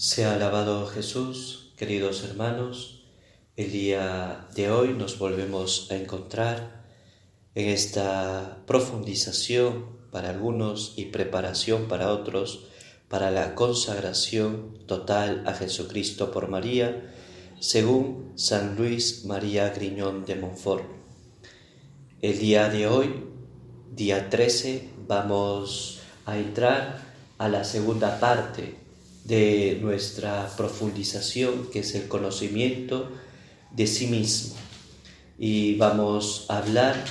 Sea alabado Jesús, queridos hermanos. El día de hoy nos volvemos a encontrar en esta profundización para algunos y preparación para otros para la consagración total a Jesucristo por María, según San Luis María Griñón de Montfort. El día de hoy, día 13, vamos a entrar a la segunda parte de nuestra profundización, que es el conocimiento de sí mismo. Y vamos a hablar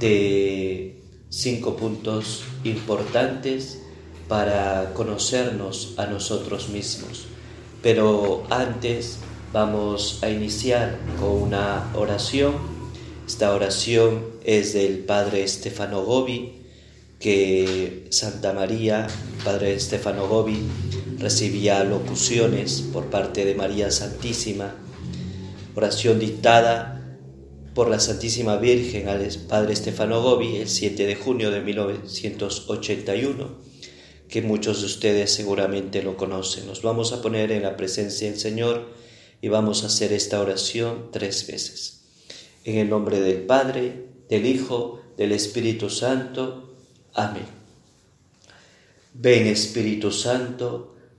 de cinco puntos importantes para conocernos a nosotros mismos. Pero antes vamos a iniciar con una oración. Esta oración es del Padre Stefano Gobi, que Santa María, Padre Stefano Gobi, recibía locuciones por parte de María Santísima, oración dictada por la Santísima Virgen al Padre Estefano Gobi el 7 de junio de 1981, que muchos de ustedes seguramente lo conocen. Nos vamos a poner en la presencia del Señor y vamos a hacer esta oración tres veces. En el nombre del Padre, del Hijo, del Espíritu Santo. Amén. Ven Espíritu Santo,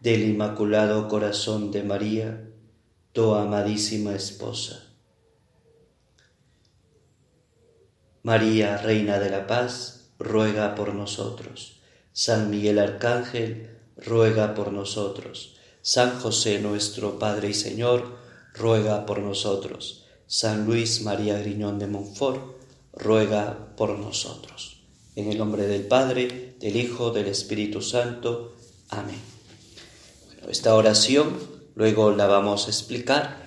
del Inmaculado Corazón de María, tu amadísima esposa. María, Reina de la Paz, ruega por nosotros. San Miguel Arcángel, ruega por nosotros. San José nuestro Padre y Señor, ruega por nosotros. San Luis María Griñón de Montfort, ruega por nosotros. En el nombre del Padre, del Hijo, del Espíritu Santo. Amén. Esta oración luego la vamos a explicar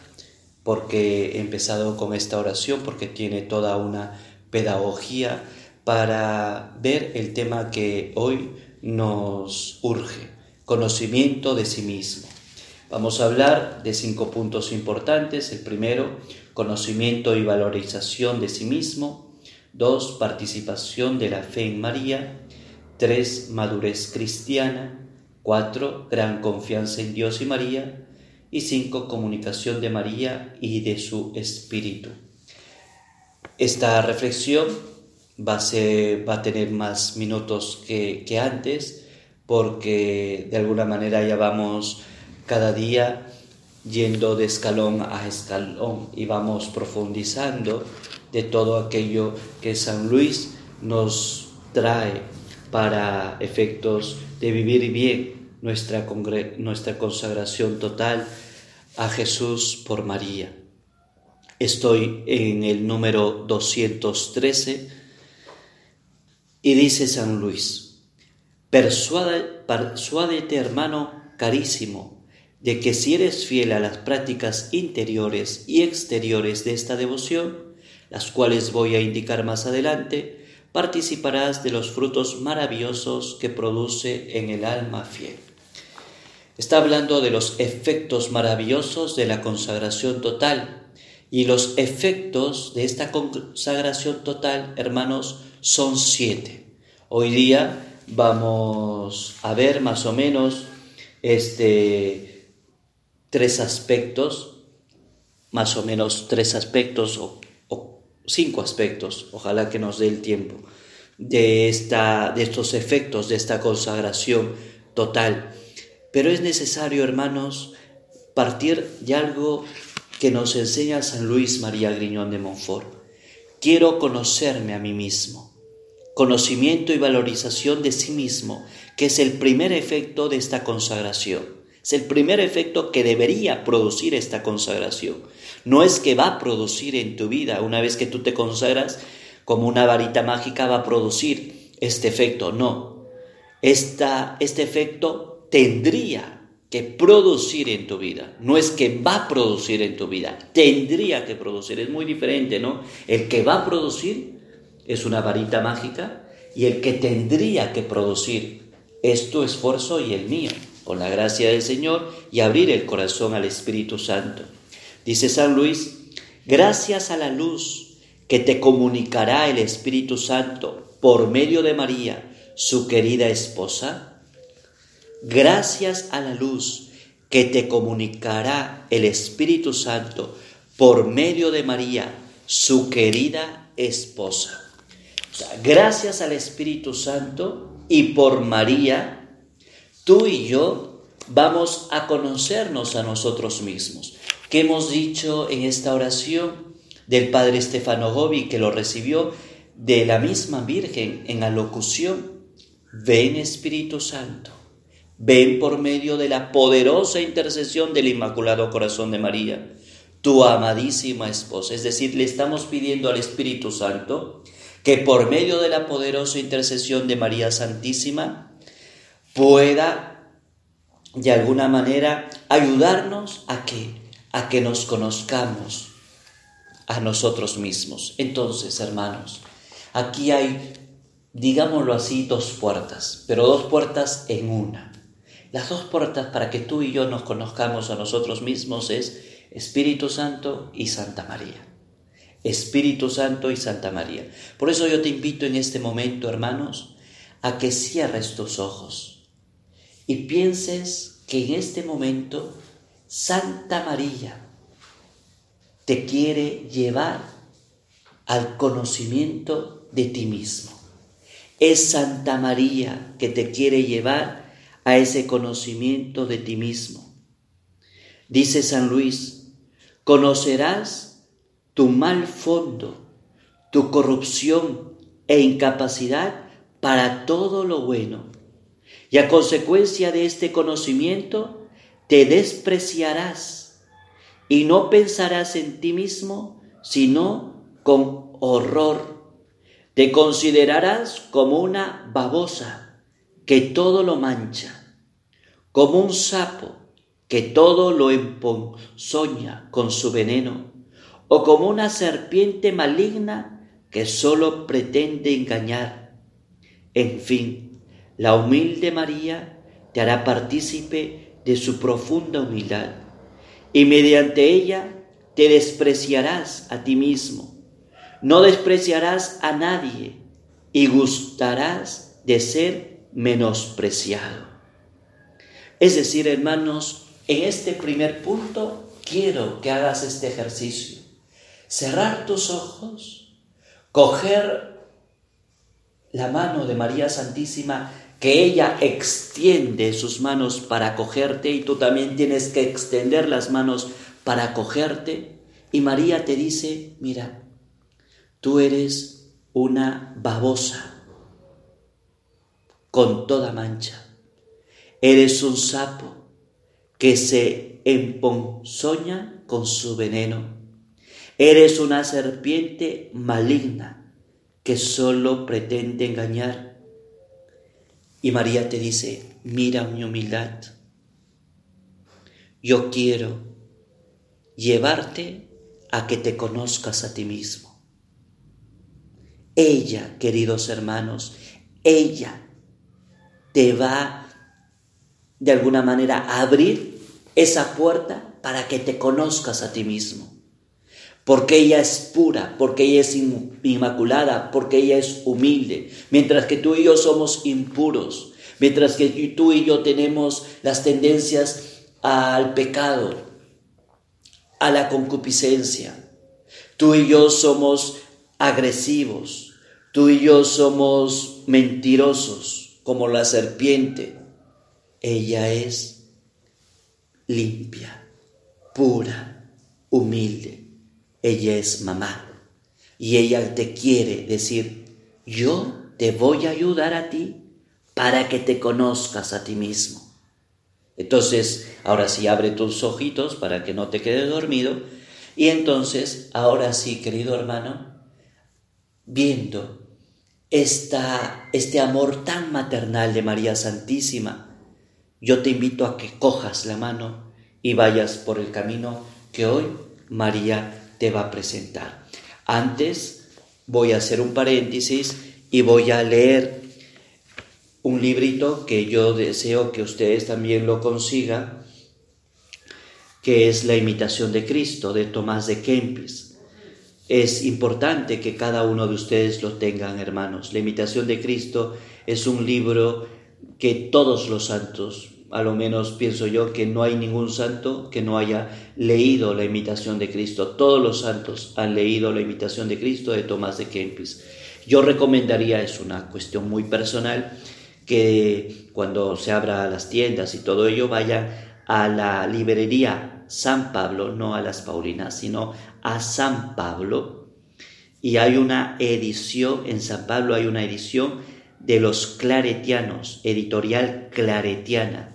porque he empezado con esta oración porque tiene toda una pedagogía para ver el tema que hoy nos urge, conocimiento de sí mismo. Vamos a hablar de cinco puntos importantes. El primero, conocimiento y valorización de sí mismo. Dos, participación de la fe en María. Tres, madurez cristiana. 4. Gran confianza en Dios y María. Y 5. Comunicación de María y de su Espíritu. Esta reflexión va a, va a tener más minutos que antes porque de alguna manera ya vamos cada día yendo de escalón a escalón y vamos profundizando de todo aquello que San Luis nos trae para efectos de vivir bien nuestra, nuestra consagración total a Jesús por María. Estoy en el número 213 y dice San Luis, persuádete hermano carísimo de que si eres fiel a las prácticas interiores y exteriores de esta devoción, las cuales voy a indicar más adelante, participarás de los frutos maravillosos que produce en el alma fiel. Está hablando de los efectos maravillosos de la consagración total. Y los efectos de esta consagración total, hermanos, son siete. Hoy día vamos a ver más o menos este, tres aspectos, más o menos tres aspectos o cinco aspectos, ojalá que nos dé el tiempo, de, esta, de estos efectos de esta consagración total. Pero es necesario, hermanos, partir de algo que nos enseña San Luis María Griñón de Montfort. Quiero conocerme a mí mismo. Conocimiento y valorización de sí mismo, que es el primer efecto de esta consagración. Es el primer efecto que debería producir esta consagración. No es que va a producir en tu vida, una vez que tú te consagras, como una varita mágica va a producir este efecto. No. este efecto tendría que producir en tu vida. No es que va a producir en tu vida, tendría que producir. Es muy diferente, ¿no? El que va a producir es una varita mágica y el que tendría que producir es tu esfuerzo y el mío, con la gracia del Señor y abrir el corazón al Espíritu Santo. Dice San Luis, gracias a la luz que te comunicará el Espíritu Santo por medio de María, su querida esposa, gracias a la luz que te comunicará el Espíritu Santo por medio de María, su querida esposa. gracias al Espíritu Santo y por María, tú y yo vamos a conocernos a nosotros mismos. ¿Qué hemos dicho en esta oración del Padre Estefano Gobi que lo recibió de la misma Virgen en alocución? Ven Espíritu Santo, ven por medio de la poderosa intercesión del Inmaculado Corazón de María, tu amadísima esposa. Es decir, le estamos pidiendo al Espíritu Santo que por medio de la poderosa intercesión de María Santísima pueda de alguna manera ayudarnos a que a que nos conozcamos a nosotros mismos. Entonces, hermanos, aquí hay, digámoslo así, dos puertas, pero dos puertas en una. Las dos puertas para que tú y yo nos conozcamos a nosotros mismos es Espíritu Santo y Santa María. Espíritu Santo y Santa María. Por eso yo te invito en este momento, hermanos, a que cierres tus ojos y pienses que en este momento Santa María te quiere llevar al conocimiento de ti mismo. Es Santa María que te quiere llevar a ese conocimiento de ti mismo. Dice San Luis, conocerás tu mal fondo, tu corrupción e incapacidad para todo lo bueno. Y a consecuencia de este conocimiento, te despreciarás y no pensarás en ti mismo, sino con horror. Te considerarás como una babosa que todo lo mancha, como un sapo que todo lo emponzoña con su veneno, o como una serpiente maligna que sólo pretende engañar. En fin, la humilde María te hará partícipe de su profunda humildad, y mediante ella te despreciarás a ti mismo. No despreciarás a nadie y gustarás de ser menospreciado. Es decir, hermanos, en este primer punto quiero que hagas este ejercicio. Cerrar tus ojos, coger la mano de María Santísima que ella extiende sus manos para cogerte y tú también tienes que extender las manos para cogerte. Y María te dice, mira, tú eres una babosa con toda mancha. Eres un sapo que se emponzoña con su veneno. Eres una serpiente maligna que solo pretende engañar y María te dice, mira mi humildad, yo quiero llevarte a que te conozcas a ti mismo. Ella, queridos hermanos, ella te va de alguna manera a abrir esa puerta para que te conozcas a ti mismo porque ella es pura, porque ella es inmaculada, porque ella es humilde, mientras que tú y yo somos impuros, mientras que tú y yo tenemos las tendencias al pecado, a la concupiscencia. Tú y yo somos agresivos, tú y yo somos mentirosos como la serpiente. Ella es limpia, pura, humilde. Ella es mamá y ella te quiere decir, yo te voy a ayudar a ti para que te conozcas a ti mismo. Entonces, ahora sí abre tus ojitos para que no te quedes dormido. Y entonces, ahora sí, querido hermano, viendo esta, este amor tan maternal de María Santísima, yo te invito a que cojas la mano y vayas por el camino que hoy María te va a presentar. Antes voy a hacer un paréntesis y voy a leer un librito que yo deseo que ustedes también lo consigan, que es La imitación de Cristo de Tomás de Kempis. Es importante que cada uno de ustedes lo tengan, hermanos. La imitación de Cristo es un libro que todos los santos, a lo menos pienso yo que no hay ningún santo que no haya leído la imitación de Cristo. Todos los santos han leído la imitación de Cristo de Tomás de Kempis. Yo recomendaría, es una cuestión muy personal, que cuando se abra las tiendas y todo ello vayan a la librería San Pablo, no a las Paulinas, sino a San Pablo. Y hay una edición, en San Pablo hay una edición de los claretianos, editorial claretiana.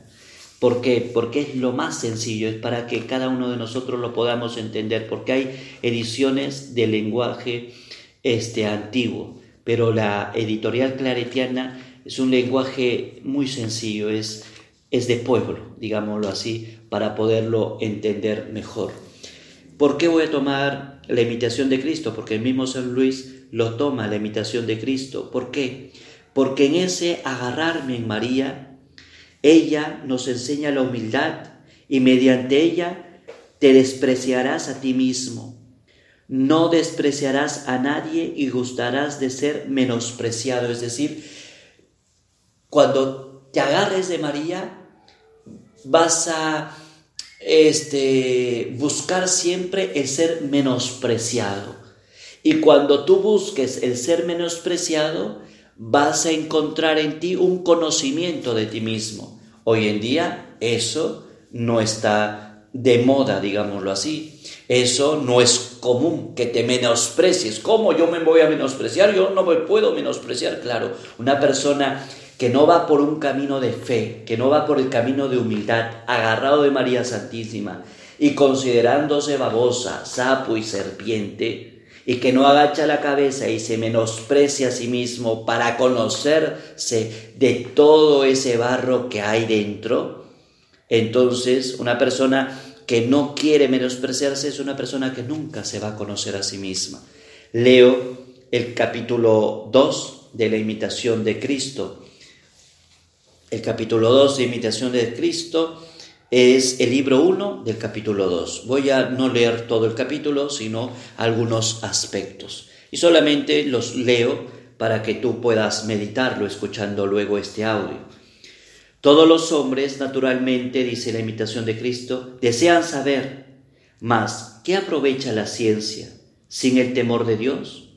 ¿Por qué? Porque es lo más sencillo, es para que cada uno de nosotros lo podamos entender, porque hay ediciones de lenguaje este, antiguo, pero la editorial claretiana es un lenguaje muy sencillo, es, es de pueblo, digámoslo así, para poderlo entender mejor. ¿Por qué voy a tomar la imitación de Cristo? Porque el mismo San Luis lo toma, la imitación de Cristo. ¿Por qué? Porque en ese agarrarme en María, ella nos enseña la humildad y mediante ella te despreciarás a ti mismo. No despreciarás a nadie y gustarás de ser menospreciado. Es decir, cuando te agarres de María, vas a este, buscar siempre el ser menospreciado. Y cuando tú busques el ser menospreciado, vas a encontrar en ti un conocimiento de ti mismo. Hoy en día eso no está de moda, digámoslo así. Eso no es común, que te menosprecies. ¿Cómo yo me voy a menospreciar? Yo no me puedo menospreciar, claro. Una persona que no va por un camino de fe, que no va por el camino de humildad, agarrado de María Santísima y considerándose babosa, sapo y serpiente, y que no agacha la cabeza y se menosprecia a sí mismo para conocerse de todo ese barro que hay dentro, entonces una persona que no quiere menospreciarse es una persona que nunca se va a conocer a sí misma. Leo el capítulo 2 de la imitación de Cristo el capítulo 2 de Imitación de Cristo es el libro 1 del capítulo 2. Voy a no leer todo el capítulo, sino algunos aspectos. Y solamente los leo para que tú puedas meditarlo escuchando luego este audio. Todos los hombres, naturalmente, dice la imitación de Cristo, desean saber, más, ¿qué aprovecha la ciencia sin el temor de Dios?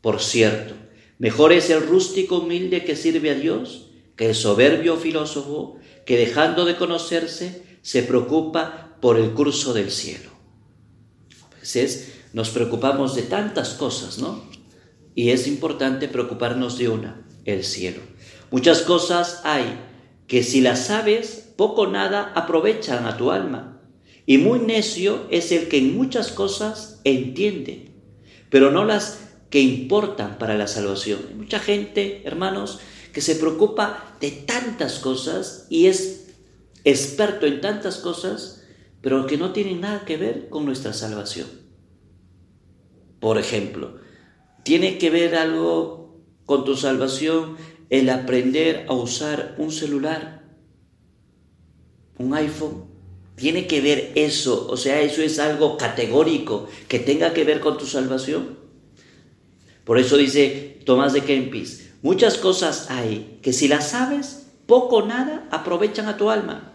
Por cierto, mejor es el rústico humilde que sirve a Dios que el soberbio filósofo que dejando de conocerse se preocupa por el curso del cielo. A veces nos preocupamos de tantas cosas, ¿no? Y es importante preocuparnos de una, el cielo. Muchas cosas hay que si las sabes, poco o nada aprovechan a tu alma. Y muy necio es el que en muchas cosas entiende, pero no las que importan para la salvación. mucha gente, hermanos, que se preocupa de tantas cosas y es experto en tantas cosas, pero que no tienen nada que ver con nuestra salvación. Por ejemplo, ¿tiene que ver algo con tu salvación el aprender a usar un celular, un iPhone? ¿Tiene que ver eso? O sea, eso es algo categórico que tenga que ver con tu salvación. Por eso dice Tomás de Kempis, Muchas cosas hay que si las sabes, poco o nada aprovechan a tu alma.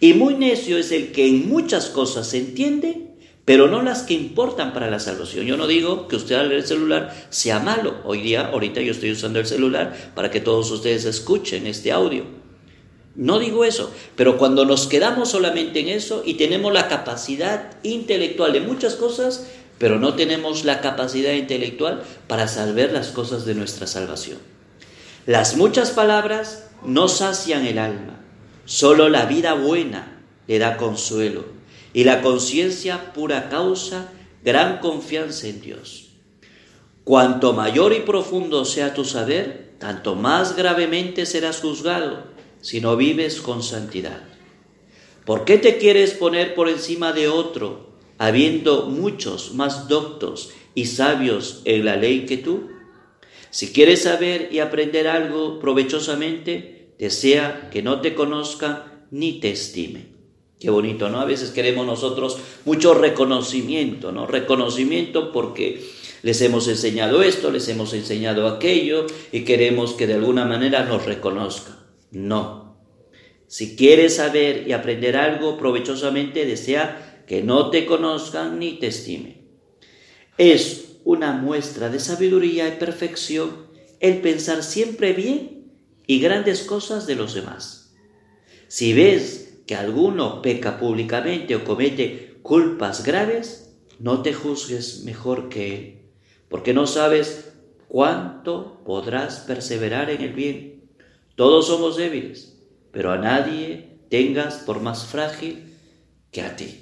Y muy necio es el que en muchas cosas se entiende, pero no las que importan para la salvación. Yo no digo que usted al leer el celular sea malo. Hoy día, ahorita yo estoy usando el celular para que todos ustedes escuchen este audio. No digo eso, pero cuando nos quedamos solamente en eso y tenemos la capacidad intelectual de muchas cosas, pero no tenemos la capacidad intelectual para saber las cosas de nuestra salvación. Las muchas palabras no sacian el alma, solo la vida buena le da consuelo y la conciencia pura causa gran confianza en Dios. Cuanto mayor y profundo sea tu saber, tanto más gravemente serás juzgado sino vives con santidad. ¿Por qué te quieres poner por encima de otro, habiendo muchos más doctos y sabios en la ley que tú? Si quieres saber y aprender algo provechosamente, desea que no te conozca ni te estime. Qué bonito, ¿no? A veces queremos nosotros mucho reconocimiento, ¿no? Reconocimiento porque les hemos enseñado esto, les hemos enseñado aquello y queremos que de alguna manera nos reconozcan. No. Si quieres saber y aprender algo provechosamente, desea que no te conozcan ni te estimen. Es una muestra de sabiduría y perfección el pensar siempre bien y grandes cosas de los demás. Si ves que alguno peca públicamente o comete culpas graves, no te juzgues mejor que él, porque no sabes cuánto podrás perseverar en el bien. Todos somos débiles, pero a nadie tengas por más frágil que a ti.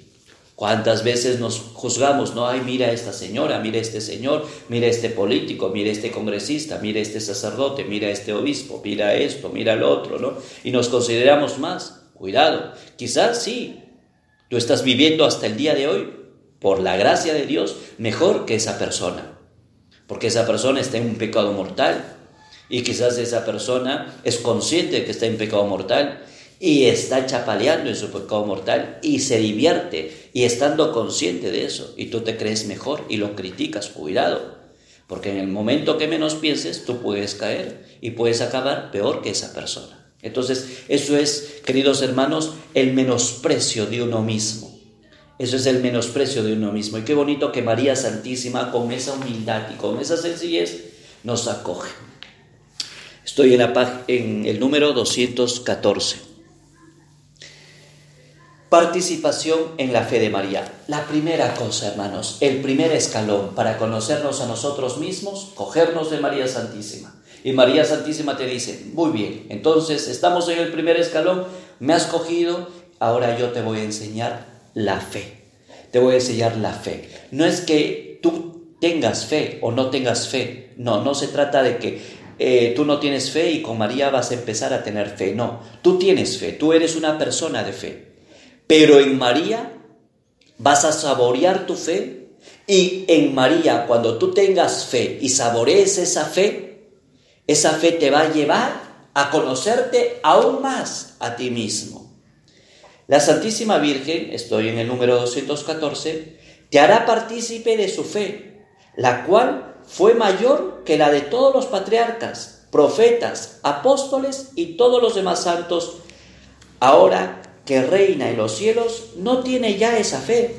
¿Cuántas veces nos juzgamos? No, ay, mira esta señora, mira este señor, mira este político, mira este congresista, mira este sacerdote, mira este obispo, mira esto, mira el otro, ¿no? Y nos consideramos más. Cuidado, quizás sí, tú estás viviendo hasta el día de hoy, por la gracia de Dios, mejor que esa persona. Porque esa persona está en un pecado mortal. Y quizás esa persona es consciente que está en pecado mortal y está chapaleando en su pecado mortal y se divierte y estando consciente de eso. Y tú te crees mejor y lo criticas. Cuidado. Porque en el momento que menos pienses, tú puedes caer y puedes acabar peor que esa persona. Entonces, eso es, queridos hermanos, el menosprecio de uno mismo. Eso es el menosprecio de uno mismo. Y qué bonito que María Santísima, con esa humildad y con esa sencillez, nos acoge. Estoy en, la, en el número 214. Participación en la fe de María. La primera cosa, hermanos, el primer escalón para conocernos a nosotros mismos, cogernos de María Santísima. Y María Santísima te dice, muy bien, entonces estamos en el primer escalón, me has cogido, ahora yo te voy a enseñar la fe. Te voy a enseñar la fe. No es que tú tengas fe o no tengas fe, no, no se trata de que eh, tú no tienes fe y con María vas a empezar a tener fe, no, tú tienes fe, tú eres una persona de fe. Pero en María vas a saborear tu fe y en María, cuando tú tengas fe y saborees esa fe, esa fe te va a llevar a conocerte aún más a ti mismo. La Santísima Virgen, estoy en el número 214, te hará partícipe de su fe, la cual fue mayor que la de todos los patriarcas, profetas, apóstoles y todos los demás santos. Ahora que reina en los cielos, no tiene ya esa fe,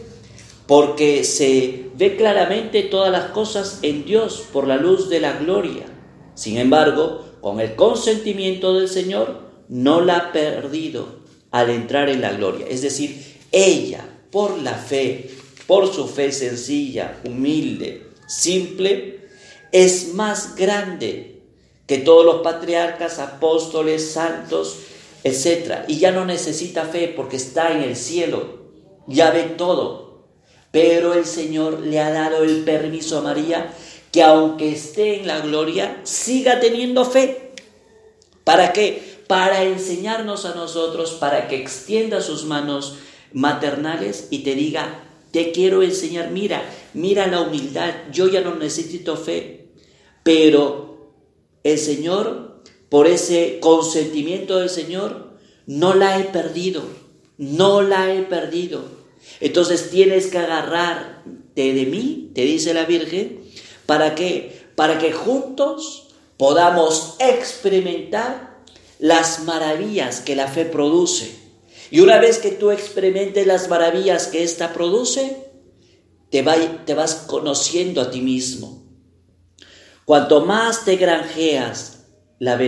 porque se ve claramente todas las cosas en Dios por la luz de la gloria sin embargo, con el consentimiento del Señor, no la ha perdido al entrar en la gloria. Es decir, ella, por la fe, por su fe sencilla, humilde, simple, es más grande que todos los patriarcas, apóstoles, santos, etc. Y ya no necesita fe porque está en el cielo, ya ve todo. Pero el Señor le ha dado el permiso a María que aunque esté en la gloria, siga teniendo fe. ¿Para qué? Para enseñarnos a nosotros, para que extienda sus manos maternales y te diga, te quiero enseñar, mira, mira la humildad, yo ya no necesito fe, pero el Señor, por ese consentimiento del Señor, no la he perdido, no la he perdido. Entonces tienes que agarrarte de mí, te dice la Virgen, ¿Para qué? Para que juntos podamos experimentar las maravillas que la fe produce. Y una vez que tú experimentes las maravillas que ésta produce, te, te vas conociendo a ti mismo. Cuanto más te granjeas la,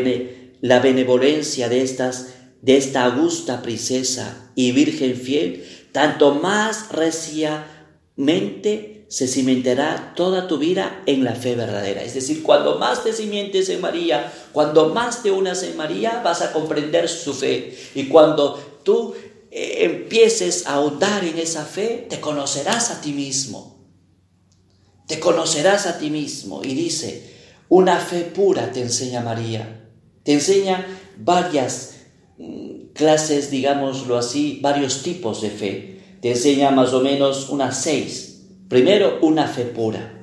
la benevolencia de, estas, de esta augusta princesa y virgen fiel, tanto más reciamente se cimentará toda tu vida en la fe verdadera. Es decir, cuando más te cimientes en María, cuando más te unas en María, vas a comprender su fe. Y cuando tú eh, empieces a ahondar en esa fe, te conocerás a ti mismo. Te conocerás a ti mismo. Y dice, una fe pura te enseña María. Te enseña varias mm, clases, digámoslo así, varios tipos de fe. Te enseña más o menos unas seis. Primero, una fe pura.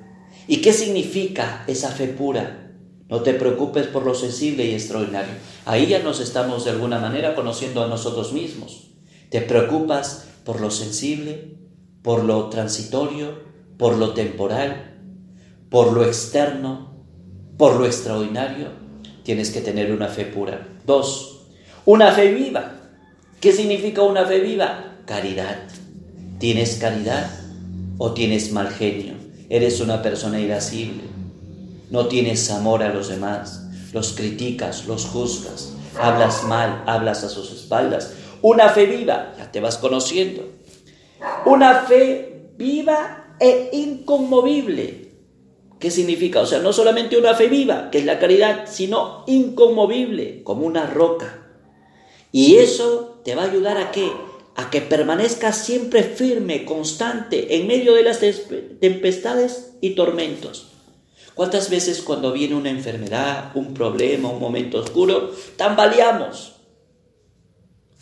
¿Y qué significa esa fe pura? No te preocupes por lo sensible y extraordinario. Ahí ya nos estamos de alguna manera conociendo a nosotros mismos. Te preocupas por lo sensible, por lo transitorio, por lo temporal, por lo externo, por lo extraordinario. Tienes que tener una fe pura. Dos, una fe viva. ¿Qué significa una fe viva? Caridad. ¿Tienes caridad o tienes mal genio? Eres una persona irascible. No tienes amor a los demás. Los criticas, los juzgas. Hablas mal, hablas a sus espaldas. Una fe viva, ya te vas conociendo. Una fe viva e inconmovible. ¿Qué significa? O sea, no solamente una fe viva, que es la caridad, sino inconmovible, como una roca. Y eso te va a ayudar a qué? A que permanezcas siempre firme, constante, en medio de las tempestades y tormentos. ¿Cuántas veces cuando viene una enfermedad, un problema, un momento oscuro, tambaleamos?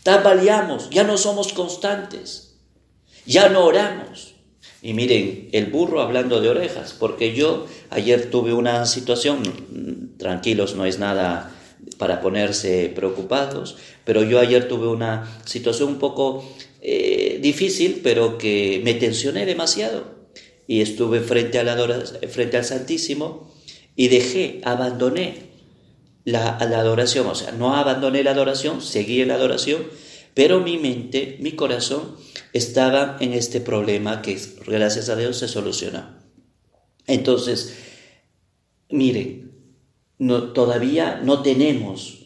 Tambaleamos, ya no somos constantes, ya no oramos. Y miren, el burro hablando de orejas, porque yo ayer tuve una situación, tranquilos, no es nada para ponerse preocupados, pero yo ayer tuve una situación un poco eh, difícil, pero que me tensioné demasiado. Y estuve frente, a la, frente al Santísimo y dejé, abandoné la, la adoración, o sea, no abandoné la adoración, seguí en la adoración, pero mi mente, mi corazón estaba en este problema que gracias a Dios se soluciona. Entonces, miren, todavía no tenemos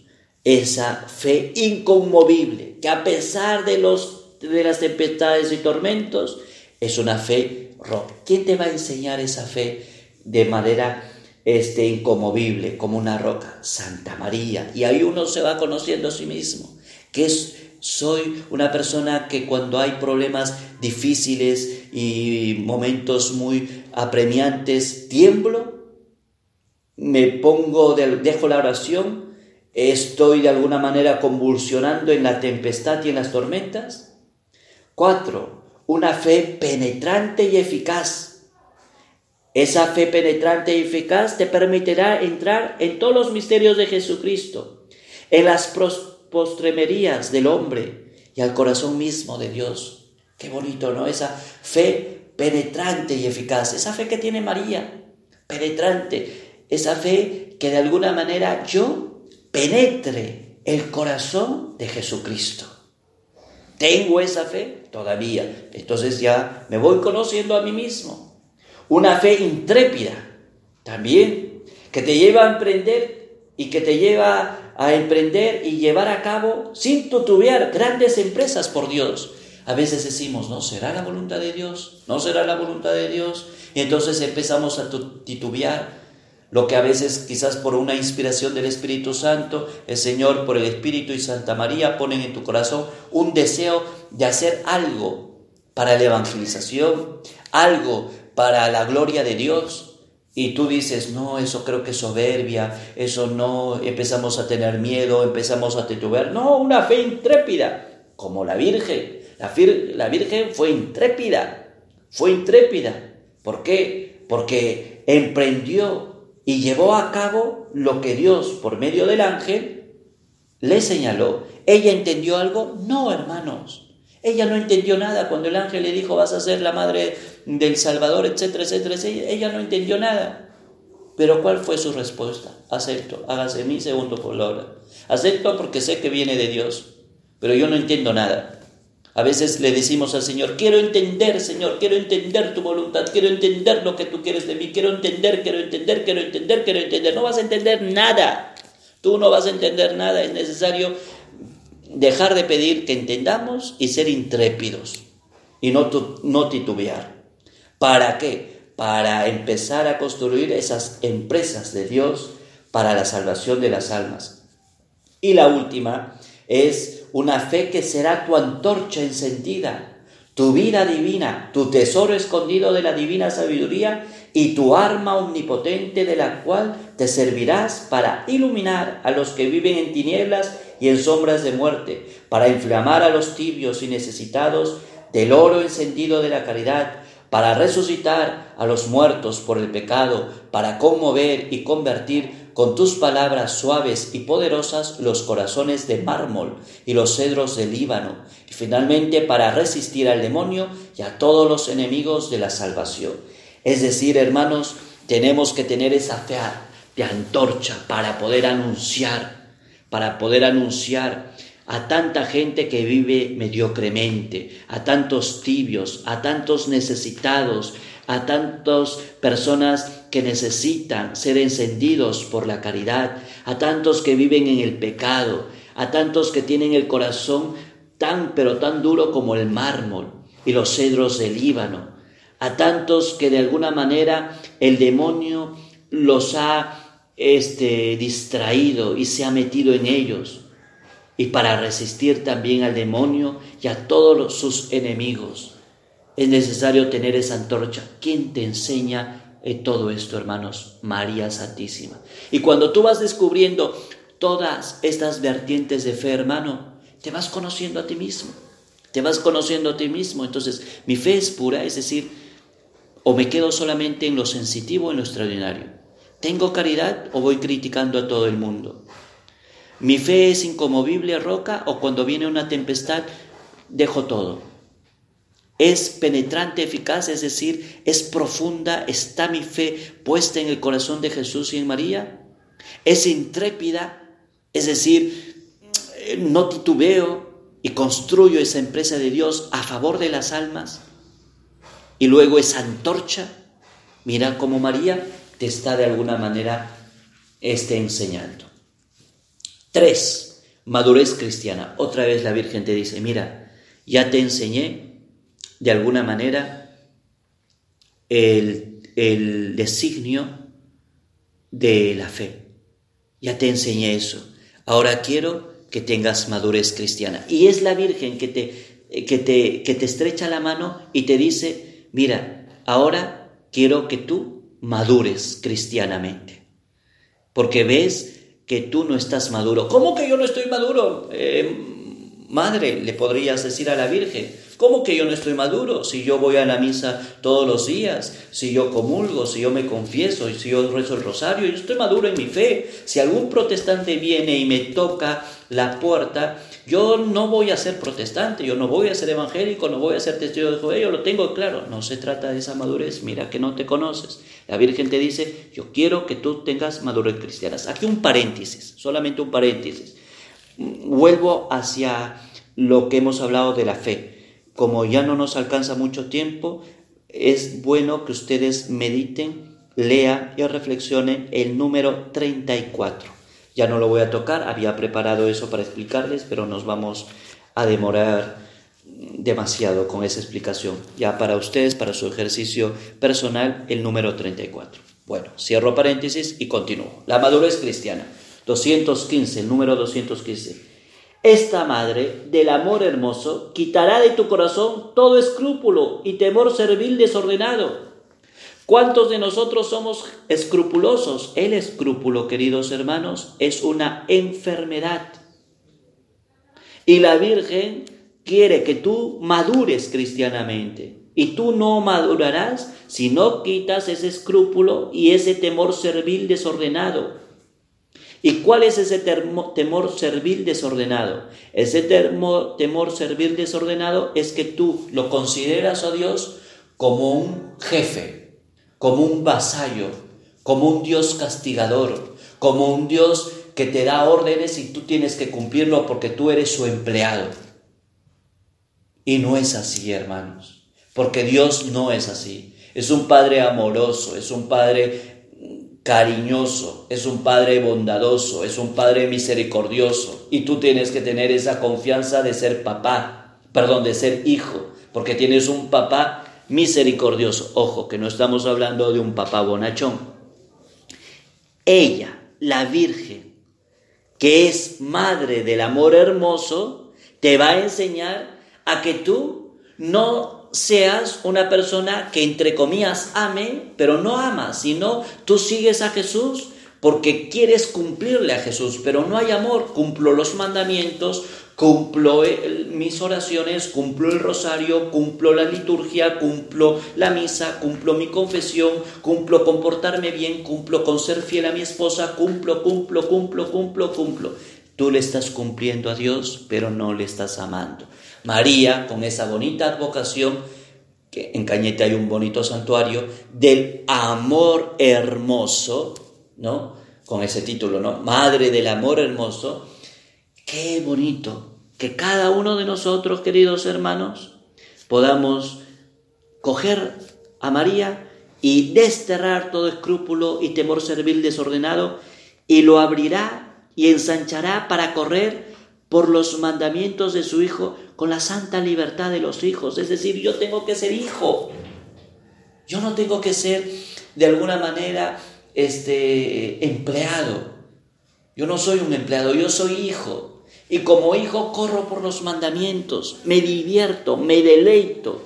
esa fe inconmovible, que a pesar de, los, de las tempestades y tormentos, es una fe roca. ¿Quién te va a enseñar esa fe de manera este, inconmovible, como una roca? Santa María. Y ahí uno se va conociendo a sí mismo, que es soy una persona que cuando hay problemas difíciles y momentos muy apremiantes, tiemblo, me pongo, dejo la oración, estoy de alguna manera convulsionando en la tempestad y en las tormentas. Cuatro, una fe penetrante y eficaz. Esa fe penetrante y eficaz te permitirá entrar en todos los misterios de Jesucristo, en las postremerías del hombre y al corazón mismo de Dios. Qué bonito, ¿no? Esa fe penetrante y eficaz, esa fe que tiene María, penetrante, esa fe que de alguna manera yo penetre el corazón de Jesucristo. ¿Tengo esa fe? Todavía. Entonces ya me voy conociendo a mí mismo. Una fe intrépida, también, que te lleva a emprender y que te lleva a emprender y llevar a cabo sin tutubear grandes empresas por Dios. A veces decimos, ¿no será la voluntad de Dios? ¿No será la voluntad de Dios? Y entonces empezamos a titubear, lo que a veces quizás por una inspiración del Espíritu Santo, el Señor por el Espíritu y Santa María ponen en tu corazón un deseo de hacer algo para la evangelización, algo para la gloria de Dios, y tú dices, no, eso creo que es soberbia, eso no, empezamos a tener miedo, empezamos a titubear. No, una fe intrépida, como la Virgen. La, la Virgen fue intrépida, fue intrépida. ¿Por qué? Porque emprendió y llevó a cabo lo que Dios, por medio del ángel, le señaló. ¿Ella entendió algo? No, hermanos. Ella no entendió nada cuando el ángel le dijo vas a ser la madre del Salvador, etcétera, etcétera. Ella no entendió nada. Pero ¿cuál fue su respuesta? Acepto, hágase mí segundo por la hora. Acepto porque sé que viene de Dios, pero yo no entiendo nada. A veces le decimos al Señor, quiero entender, Señor, quiero entender tu voluntad, quiero entender lo que tú quieres de mí, quiero entender, quiero entender, quiero entender, quiero entender. No vas a entender nada. Tú no vas a entender nada. Es necesario dejar de pedir que entendamos y ser intrépidos y no, no titubear. ¿Para qué? Para empezar a construir esas empresas de Dios para la salvación de las almas. Y la última es una fe que será tu antorcha encendida, tu vida divina, tu tesoro escondido de la divina sabiduría y tu arma omnipotente de la cual te servirás para iluminar a los que viven en tinieblas y en sombras de muerte, para inflamar a los tibios y necesitados del oro encendido de la caridad, para resucitar a los muertos por el pecado, para conmover y convertir con tus palabras suaves y poderosas los corazones de mármol y los cedros del Líbano, y finalmente para resistir al demonio y a todos los enemigos de la salvación. Es decir, hermanos, tenemos que tener esa fe de antorcha para poder anunciar, para poder anunciar a tanta gente que vive mediocremente, a tantos tibios, a tantos necesitados, a tantas personas que necesitan ser encendidos por la caridad, a tantos que viven en el pecado, a tantos que tienen el corazón tan pero tan duro como el mármol y los cedros del Líbano, a tantos que de alguna manera el demonio los ha este, distraído y se ha metido en ellos. Y para resistir también al demonio y a todos sus enemigos, es necesario tener esa antorcha. ¿Quién te enseña eh, todo esto, hermanos? María Santísima. Y cuando tú vas descubriendo todas estas vertientes de fe, hermano, te vas conociendo a ti mismo. Te vas conociendo a ti mismo. Entonces, mi fe es pura, es decir, o me quedo solamente en lo sensitivo, en lo extraordinario. ¿Tengo caridad o voy criticando a todo el mundo? ¿Mi fe es incomovible roca o cuando viene una tempestad dejo todo? es penetrante, eficaz, es decir, es profunda, está mi fe puesta en el corazón de Jesús y en María, es intrépida, es decir, no titubeo y construyo esa empresa de Dios a favor de las almas, y luego esa antorcha, mira cómo María te está de alguna manera este, enseñando. Tres, madurez cristiana. Otra vez la Virgen te dice, mira, ya te enseñé de alguna manera el, designio de la fe. Ya te enseñé eso. Ahora quiero que tengas madurez cristiana. Y es la Virgen que te, que te, que te estrecha la mano y te dice, mira, ahora quiero que tú madures cristianamente. Porque ves que tú no estás maduro. ¿Cómo que yo no estoy maduro? Eh, madre, le podrías decir a la Virgen, ¿Cómo que yo no estoy maduro? Si yo voy a la misa todos los días, si yo comulgo, si yo me confieso, si yo rezo el rosario, yo estoy maduro en mi fe. Si algún protestante viene y me toca la puerta, yo no voy a ser protestante, yo no voy a ser evangélico, no voy a ser testigo de Jehová, yo lo tengo claro. No se trata de esa madurez, mira que no te conoces. La Virgen te dice, yo quiero que tú tengas madurez cristiana. Aquí un paréntesis, solamente un paréntesis. Vuelvo hacia lo que hemos hablado de la fe como ya no nos alcanza mucho tiempo, es bueno que ustedes mediten, lean y reflexionen el número 34. Ya no lo voy a tocar, había preparado eso para explicarles, pero nos vamos a demorar demasiado con esa explicación. Ya para ustedes, para su ejercicio personal, el número 34. Bueno, cierro paréntesis y continúo. La madurez cristiana. 215, el número 215. Esta madre del amor hermoso quitará de tu corazón todo escrúpulo y temor servil desordenado. ¿Cuántos de nosotros somos escrupulosos? El escrúpulo, queridos hermanos, es una enfermedad. Y la Virgen quiere que tú madures cristianamente. Y tú no madurarás si no quitas ese escrúpulo y ese temor servil desordenado. ¿Y cuál es ese temor servil desordenado? Ese temor servil desordenado es que tú lo consideras a Dios como un jefe, como un vasallo, como un Dios castigador, como un Dios que te da órdenes y tú tienes que cumplirlo porque tú eres su empleado. Y no es así, hermanos, porque Dios no es así. Es un Padre amoroso, es un Padre cariñoso, es un Padre bondadoso, es un Padre misericordioso. Y tú tienes que tener esa confianza de ser papá, perdón, de ser hijo, porque tienes un papá misericordioso. Ojo, que no estamos hablando de un papá bonachón. Ella, la Virgen, que es madre del amor hermoso, te va a enseñar a que tú no seas una persona que entre comillas ame, pero no ama, sino tú sigues a Jesús porque quieres cumplirle a Jesús, pero no hay amor. Cumplo los mandamientos, cumplo mis oraciones, cumplo el rosario, cumplo la liturgia, cumplo la misa, cumplo mi confesión, cumplo comportarme bien, cumplo con ser fiel a mi esposa, cumplo, cumplo, cumplo, cumplo, cumplo. Tú le estás cumpliendo a Dios, pero no le estás amando. María, con esa bonita advocación, que en Cañete hay un bonito santuario, del amor hermoso, ¿no? Con ese título, ¿no? Madre del amor hermoso, Qué bonito que cada uno de nosotros, queridos hermanos, podamos coger a María y desterrar todo escrúpulo y temor servil desordenado y lo abrirá y ensanchará para correr por los mandamientos de su Hijo con la santa libertad de los hijos. Es decir, yo tengo que ser hijo. Yo no tengo que ser de alguna manera este empleado. Yo no soy un empleado, yo soy hijo. Y como hijo corro por los mandamientos, me divierto, me deleito,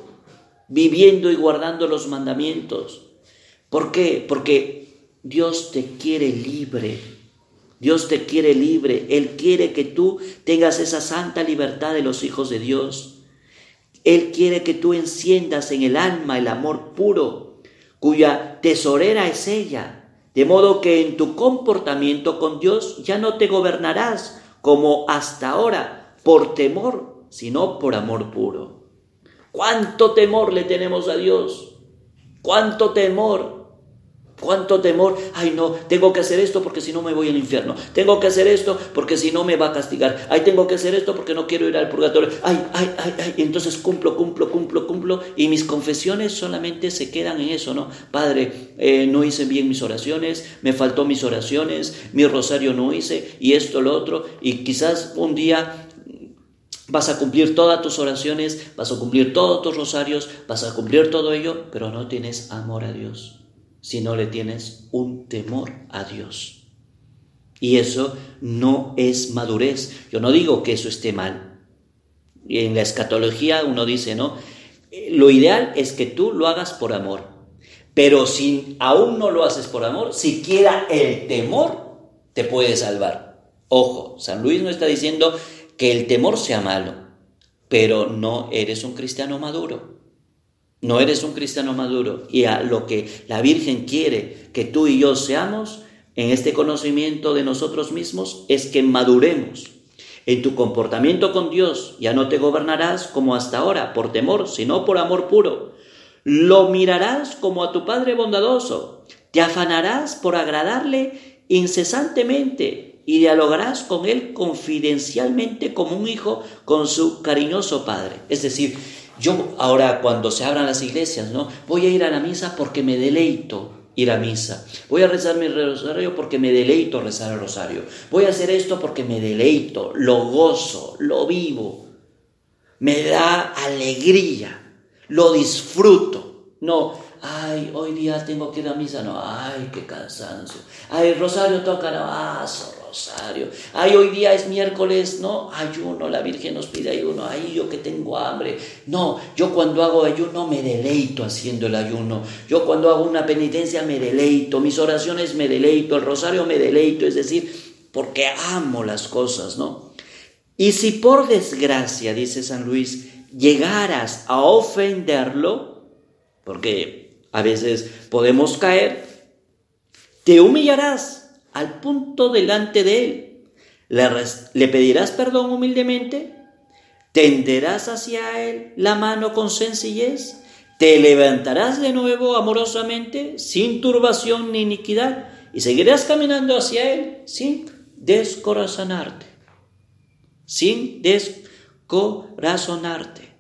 viviendo y guardando los mandamientos. ¿Por qué? Porque Dios te quiere libre. Dios te quiere libre. Él quiere que tú tengas esa santa libertad de los hijos de Dios. Él quiere que tú enciendas en el alma el amor puro, cuya tesorera es ella. De modo que en tu comportamiento con Dios ya no te gobernarás como hasta ahora, por temor, sino por amor puro. ¿Cuánto temor le tenemos a Dios? ¿Cuánto temor? ¿Cuánto temor? Ay, no, tengo que hacer esto porque si no me voy al infierno. Tengo que hacer esto porque si no me va a castigar. Ay, tengo que hacer esto porque no quiero ir al purgatorio. Ay, ay, ay, ay. Entonces cumplo, cumplo, cumplo, cumplo. Y mis confesiones solamente se quedan en eso, ¿no? Padre, eh, no hice bien mis oraciones, me faltó mis oraciones, mi rosario no hice, y esto, lo otro. Y quizás un día Vas a cumplir todas tus oraciones, vas a cumplir todos tus rosarios, vas a cumplir todo ello, pero no tienes amor a Dios si no le tienes un temor a Dios. Y eso no es madurez. Yo no digo que eso esté mal. En la escatología uno dice, ¿no? Lo ideal es que tú lo hagas por amor. Pero si aún no lo haces por amor, siquiera el temor te puede salvar. Ojo, San Luis no está diciendo que el temor sea malo, pero no eres un cristiano maduro. No eres un cristiano maduro y a lo que la Virgen quiere que tú y yo seamos en este conocimiento de nosotros mismos es que maduremos. En tu comportamiento con Dios ya no te gobernarás como hasta ahora por temor, sino por amor puro. Lo mirarás como a tu Padre bondadoso. Te afanarás por agradarle incesantemente y dialogarás con Él confidencialmente como un hijo con su cariñoso Padre. Es decir, yo ahora cuando se abran las iglesias, ¿no? Voy a ir a la misa porque me deleito ir a misa. Voy a rezar mi rosario porque me deleito rezar el rosario. Voy a hacer esto porque me deleito, lo gozo, lo vivo. Me da alegría, lo disfruto. No, ay, hoy día tengo que ir a misa, no, ay, qué cansancio. Ay, rosario toca, no, ah, rosario. Ay, hoy día es miércoles, no, ayuno, la Virgen nos pide ayuno, ay, yo que tengo hambre. No, yo cuando hago ayuno me deleito haciendo el ayuno. Yo cuando hago una penitencia me deleito, mis oraciones me deleito, el rosario me deleito, es decir, porque amo las cosas, ¿no? Y si por desgracia, dice San Luis, llegaras a ofenderlo, porque a veces podemos caer, te humillarás al punto delante de Él. Le, pedirás perdón humildemente, tenderás hacia Él la mano con sencillez, te levantarás de nuevo amorosamente, sin turbación ni iniquidad, y seguirás caminando hacia Él sin descorazonarte, sin descorazonarte.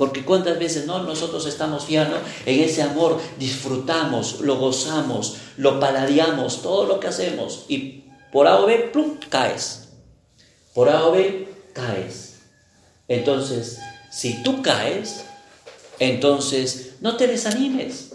Porque cuántas veces no nosotros estamos ya en ese amor, disfrutamos, lo gozamos, lo paladeamos, todo lo que hacemos y por A o B, plum, caes. Por A o B, caes. Entonces, si tú caes, entonces no te desanimes.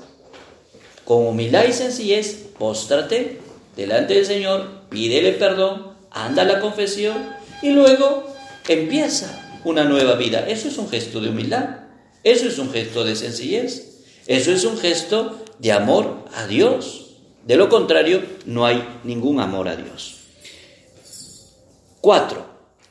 Con humildad y sencillez, póstrate delante del Señor, pídele perdón, anda a la confesión y luego empieza una nueva vida. Eso es un gesto de humildad, eso es un gesto de sencillez, eso es un gesto de amor a Dios. De lo contrario, no hay ningún amor a Dios. Cuatro,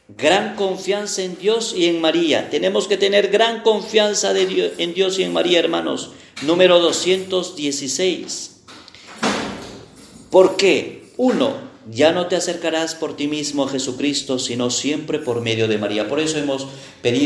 gran confianza en Dios y en María. Tenemos que tener gran confianza en Dios y en María, hermanos. Número 216. ¿Por qué? Uno, ya no te acercarás por ti mismo a Jesucristo, sino siempre por medio de María. Por eso hemos pedido